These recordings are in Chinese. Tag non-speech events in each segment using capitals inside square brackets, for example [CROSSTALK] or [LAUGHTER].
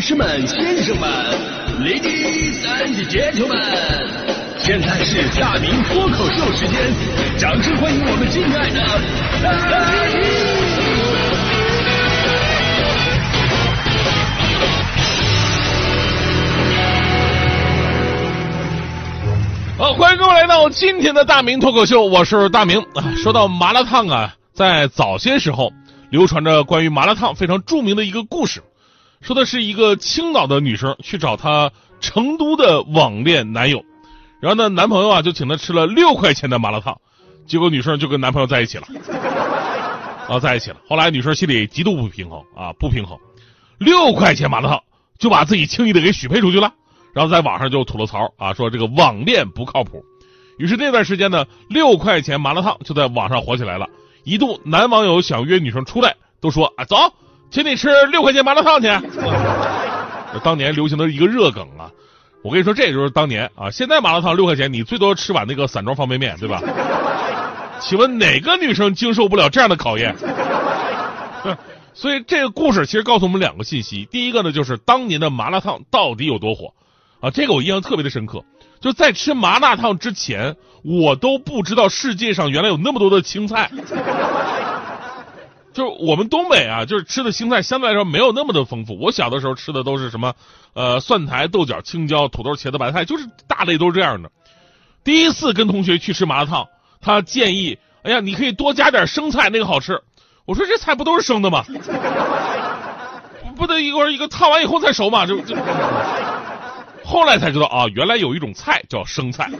女士们、先生们，Ladies and Gentlemen，现在是大明脱口秀时间，掌声欢迎我们敬爱的大明！好，欢迎各位来到今天的大明脱口秀，我是大明啊。说到麻辣烫啊，在早些时候流传着关于麻辣烫非常著名的一个故事，说的是一个青岛的女生去找她成都的网恋男友，然后呢，男朋友啊就请她吃了六块钱的麻辣烫，结果女生就跟男朋友在一起了，啊，在一起了。后来女生心里极度不平衡啊，不平衡，六块钱麻辣烫就把自己轻易的给许配出去了。然后在网上就吐了槽啊，说这个网恋不靠谱。于是那段时间呢，六块钱麻辣烫就在网上火起来了。一度男网友想约女生出来，都说啊，走，请你吃六块钱麻辣烫去。[LAUGHS] 当年流行的一个热梗啊，我跟你说，这也就是当年啊。现在麻辣烫六块钱，你最多吃碗那个散装方便面，对吧？请问哪个女生经受不了这样的考验？[LAUGHS] 所以这个故事其实告诉我们两个信息：第一个呢，就是当年的麻辣烫到底有多火。啊，这个我印象特别的深刻，就在吃麻辣烫之前，我都不知道世界上原来有那么多的青菜。就我们东北啊，就是吃的青菜相对来说没有那么的丰富。我小的时候吃的都是什么，呃，蒜苔、豆角、青椒、土豆、茄子、白菜，就是大类都是这样的。第一次跟同学去吃麻辣烫，他建议，哎呀，你可以多加点生菜，那个好吃。我说这菜不都是生的吗？不得一会一个烫完以后再熟嘛，就就。后来才知道啊，原来有一种菜叫生菜。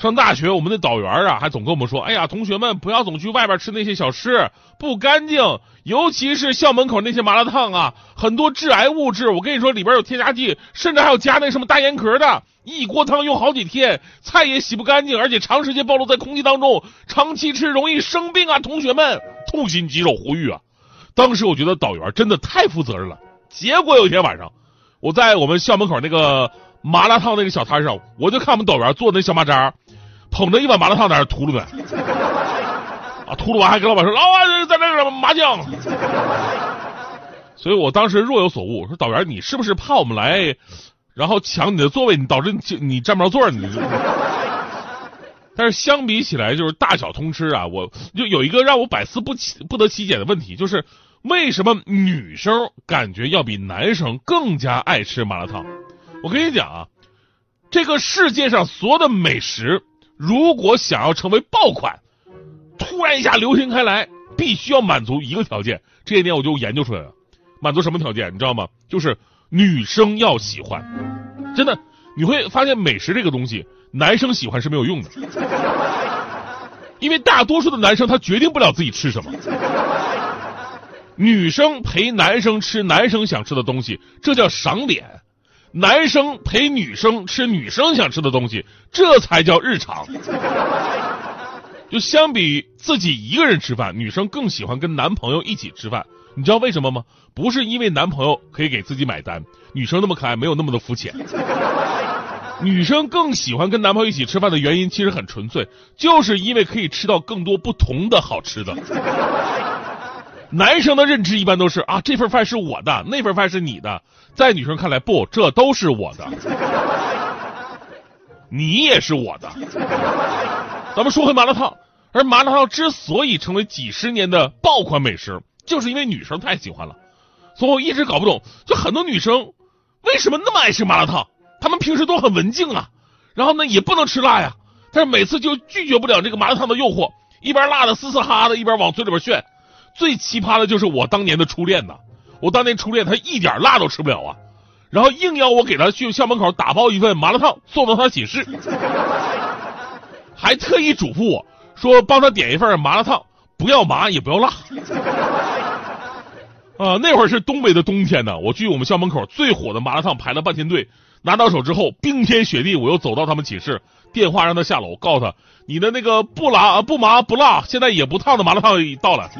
上大学，我们的导员啊，还总跟我们说：“哎呀，同学们不要总去外边吃那些小吃，不干净。尤其是校门口那些麻辣烫啊，很多致癌物质。我跟你说，里边有添加剂，甚至还有加那什么大烟壳的。一锅汤用好几天，菜也洗不干净，而且长时间暴露在空气当中，长期吃容易生病啊！同学们，痛心疾首，呼吁啊！当时我觉得导员真的太负责任了。结果有一天晚上。我在我们校门口那个麻辣烫那个小摊上，我就看我们导员做那小马扎，捧着一碗麻辣烫在那吐噜呗，啊，吐噜完还跟老板说：“老板在那个麻将。”所以我当时若有所悟，说导员你是不是怕我们来，然后抢你的座位，你导致你你占不着座你。但是相比起来，就是大小通吃啊，我就有一个让我百思不起不得其解的问题，就是。为什么女生感觉要比男生更加爱吃麻辣烫？我跟你讲啊，这个世界上所有的美食，如果想要成为爆款，突然一下流行开来，必须要满足一个条件。这些年我就研究出来了，满足什么条件？你知道吗？就是女生要喜欢。真的，你会发现美食这个东西，男生喜欢是没有用的，因为大多数的男生他决定不了自己吃什么。女生陪男生吃男生想吃的东西，这叫赏脸；男生陪女生吃女生想吃的东西，这才叫日常。[LAUGHS] 就相比自己一个人吃饭，女生更喜欢跟男朋友一起吃饭。你知道为什么吗？不是因为男朋友可以给自己买单，女生那么可爱，没有那么的肤浅。女生更喜欢跟男朋友一起吃饭的原因，其实很纯粹，就是因为可以吃到更多不同的好吃的。男生的认知一般都是啊，这份饭是我的，那份饭是你的。在女生看来，不，这都是我的，你也是我的。咱们说回麻辣烫，而麻辣烫之所以成为几十年的爆款美食，就是因为女生太喜欢了。所以我一直搞不懂，就很多女生为什么那么爱吃麻辣烫？她们平时都很文静啊，然后呢也不能吃辣呀，但是每次就拒绝不了这个麻辣烫的诱惑，一边辣的嘶嘶哈哈的，一边往嘴里边炫。最奇葩的就是我当年的初恋呐，我当年初恋他一点辣都吃不了啊，然后硬要我给他去校门口打包一份麻辣烫送到他寝室，还特意嘱咐我说帮他点一份麻辣烫，不要麻也不要辣。啊，那会儿是东北的冬天呢，我去我们校门口最火的麻辣烫排了半天队，拿到手之后冰天雪地，我又走到他们寝室，电话让他下楼，告诉他。你的那个不辣不麻不辣，现在也不烫的麻辣烫到了，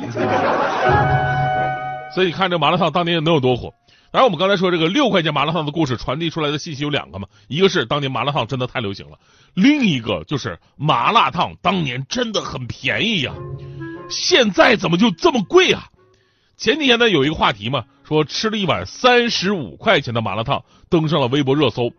[LAUGHS] 所以你看这麻辣烫当年能有多火？当然，我们刚才说这个六块钱麻辣烫的故事传递出来的信息有两个嘛，一个是当年麻辣烫真的太流行了，另一个就是麻辣烫当年真的很便宜呀，现在怎么就这么贵啊？前几天呢有一个话题嘛，说吃了一碗三十五块钱的麻辣烫，登上了微博热搜，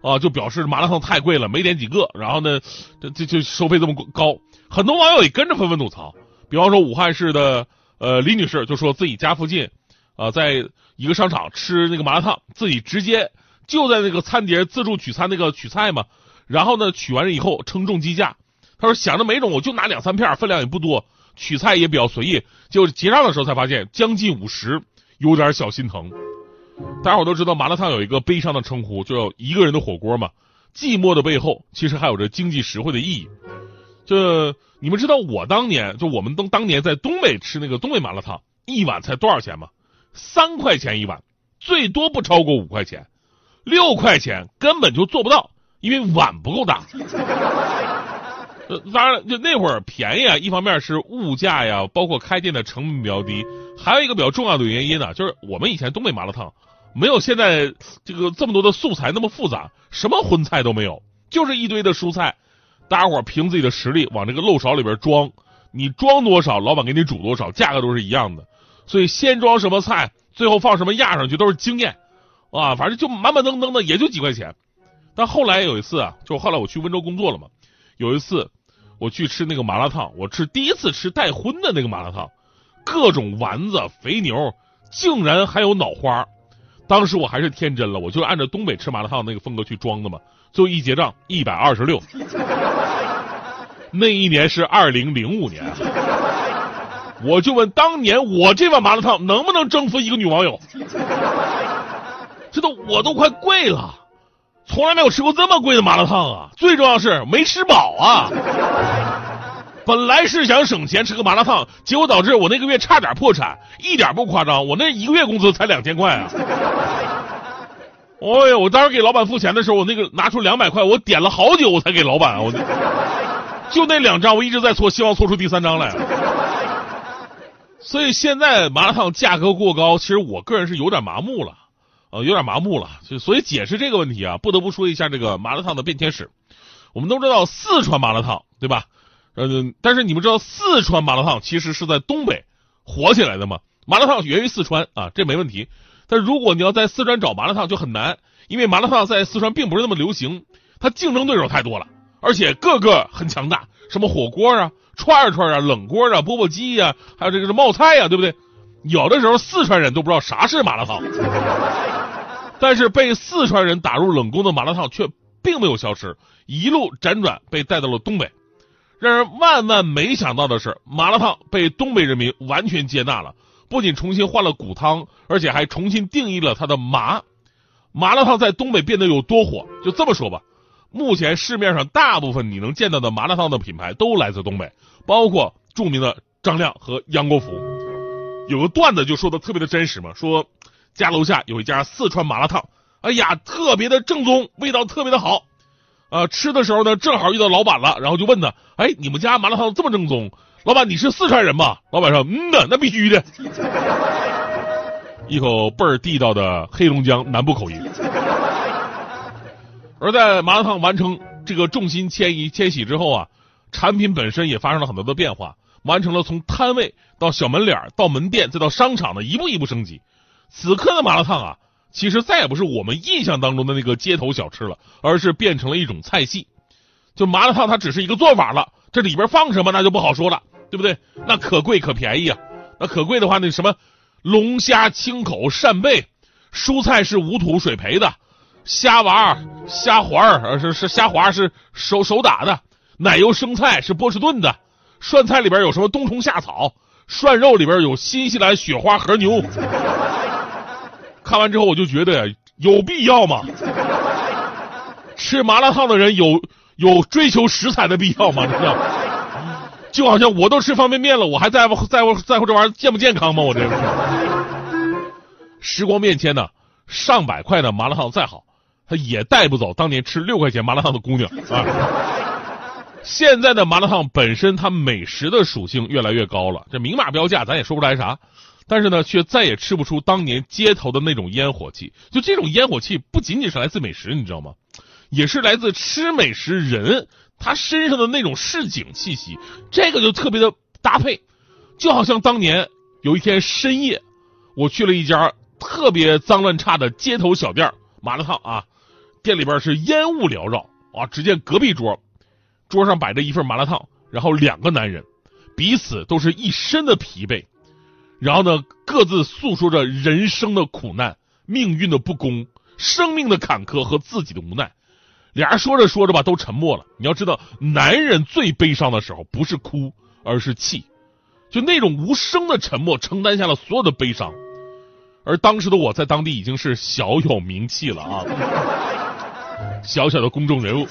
啊，就表示麻辣烫太贵了，没点几个，然后呢，这这就收费这么高，很多网友也跟着纷纷吐槽。比方说武汉市的呃李女士就说自己家附近，啊，在一个商场吃那个麻辣烫，自己直接就在那个餐碟自助取餐那个取菜嘛，然后呢取完了以后称重计价，他说想着没种我就拿两三片，分量也不多。取菜也比较随意，就结账的时候才发现将近五十，有点小心疼。大家伙都知道麻辣烫有一个悲伤的称呼，叫一个人的火锅嘛。寂寞的背后，其实还有着经济实惠的意义。这你们知道我当年就我们当当年在东北吃那个东北麻辣烫，一碗才多少钱吗？三块钱一碗，最多不超过五块钱，六块钱根本就做不到，因为碗不够大。呃，当然，就那会儿便宜啊，一方面是物价呀，包括开店的成本比较低，还有一个比较重要的原因呢，就是我们以前东北麻辣烫没有现在这个这么多的素材那么复杂，什么荤菜都没有，就是一堆的蔬菜，大家伙凭自己的实力往这个漏勺里边装，你装多少，老板给你煮多少，价格都是一样的，所以先装什么菜，最后放什么压上去都是经验，啊，反正就满满登登的也就几块钱，但后来有一次啊，就后来我去温州工作了嘛，有一次。我去吃那个麻辣烫，我吃第一次吃带荤的那个麻辣烫，各种丸子、肥牛，竟然还有脑花。当时我还是天真了，我就按照东北吃麻辣烫那个风格去装的嘛。最后一结账，一百二十六。那一年是二零零五年，我就问当年我这碗麻辣烫能不能征服一个女网友？这都我都快跪了。从来没有吃过这么贵的麻辣烫啊！最重要是没吃饱啊！本来是想省钱吃个麻辣烫，结果导致我那个月差点破产，一点不夸张，我那一个月工资才两千块啊！[LAUGHS] 哎呀，我当时给老板付钱的时候，我那个拿出两百块，我点了好久我才给老板，我就那两张，我一直在搓，希望搓出第三张来。所以现在麻辣烫价格过高，其实我个人是有点麻木了。呃，有点麻木了，就所以解释这个问题啊，不得不说一下这个麻辣烫的变迁史。我们都知道四川麻辣烫，对吧？嗯，但是你们知道四川麻辣烫其实是在东北火起来的吗？麻辣烫源于四川啊，这没问题。但如果你要在四川找麻辣烫就很难，因为麻辣烫在四川并不是那么流行，它竞争对手太多了，而且个个很强大，什么火锅啊、串串啊、冷锅啊、钵钵鸡呀，还有这个是冒菜呀，对不对？有的时候四川人都不知道啥是麻辣烫。但是被四川人打入冷宫的麻辣烫却并没有消失，一路辗转被带到了东北。让人万万没想到的是，麻辣烫被东北人民完全接纳了，不仅重新换了骨汤，而且还重新定义了它的麻。麻辣烫在东北变得有多火？就这么说吧，目前市面上大部分你能见到的麻辣烫的品牌都来自东北，包括著名的张亮和杨国福。有个段子就说的特别的真实嘛，说。家楼下有一家四川麻辣烫，哎呀，特别的正宗，味道特别的好。呃，吃的时候呢，正好遇到老板了，然后就问他，哎，你们家麻辣烫这么正宗？老板，你是四川人吗？老板说，嗯的，那必须的，一口倍儿地道的黑龙江南部口音。而在麻辣烫完成这个重心迁移迁徙之后啊，产品本身也发生了很多的变化，完成了从摊位到小门脸到门店再到商场的一步一步升级。此刻的麻辣烫啊，其实再也不是我们印象当中的那个街头小吃了，而是变成了一种菜系。就麻辣烫，它只是一个做法了，这里边放什么那就不好说了，对不对？那可贵可便宜啊！那可贵的话，那什么龙虾青口扇贝，蔬菜是无土水培的，虾娃虾环儿是是虾滑是手手打的，奶油生菜是波士顿的，涮菜里边有什么冬虫夏草，涮肉里边有新西兰雪花和牛。看完之后，我就觉得有必要吗？[LAUGHS] 吃麻辣烫的人有有追求食材的必要吗？真的，就好像我都吃方便面了，我还在乎在乎在乎这玩意儿健不健康吗？我这时光变迁呢，上百块的麻辣烫再好，它也带不走当年吃六块钱麻辣烫的姑娘啊。现在的麻辣烫本身它美食的属性越来越高了，这明码标价咱也说不出来啥。但是呢，却再也吃不出当年街头的那种烟火气。就这种烟火气，不仅仅是来自美食，你知道吗？也是来自吃美食人他身上的那种市井气息。这个就特别的搭配，就好像当年有一天深夜，我去了一家特别脏乱差的街头小店麻辣烫啊，店里边是烟雾缭绕啊。只见隔壁桌，桌上摆着一份麻辣烫，然后两个男人，彼此都是一身的疲惫，然后呢，各自诉说着人生的苦难、命运的不公、生命的坎坷和自己的无奈。俩人说着说着吧，都沉默了。你要知道，男人最悲伤的时候不是哭，而是气。就那种无声的沉默，承担下了所有的悲伤。而当时的我在当地已经是小有名气了啊，小小的公众人物。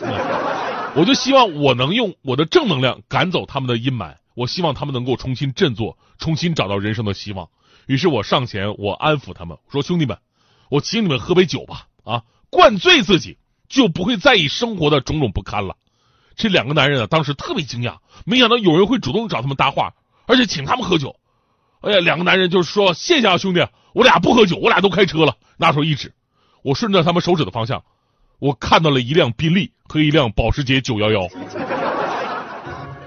我就希望我能用我的正能量赶走他们的阴霾，我希望他们能够重新振作，重新找到人生的希望。于是我上前，我安抚他们说：“兄弟们，我请你们喝杯酒吧，啊，灌醉自己。”就不会在意生活的种种不堪了。这两个男人啊，当时特别惊讶，没想到有人会主动找他们搭话，而且请他们喝酒。哎呀，两个男人就是说：“谢谢啊，兄弟，我俩不喝酒，我俩都开车了。”拿手一指，我顺着他们手指的方向，我看到了一辆宾利和一辆保时捷911。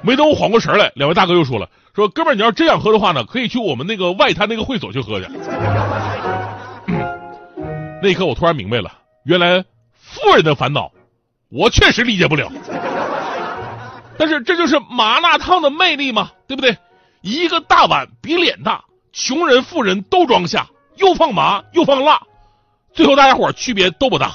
没等我缓过神来，两位大哥又说了：“说哥们儿，你要真想喝的话呢，可以去我们那个外滩那个会所去喝去。” [CLEARS THROAT] 那一刻，我突然明白了，原来。富人的烦恼，我确实理解不了。但是这就是麻辣烫的魅力嘛，对不对？一个大碗比脸大，穷人富人都装下，又放麻又放辣，最后大家伙区别都不大。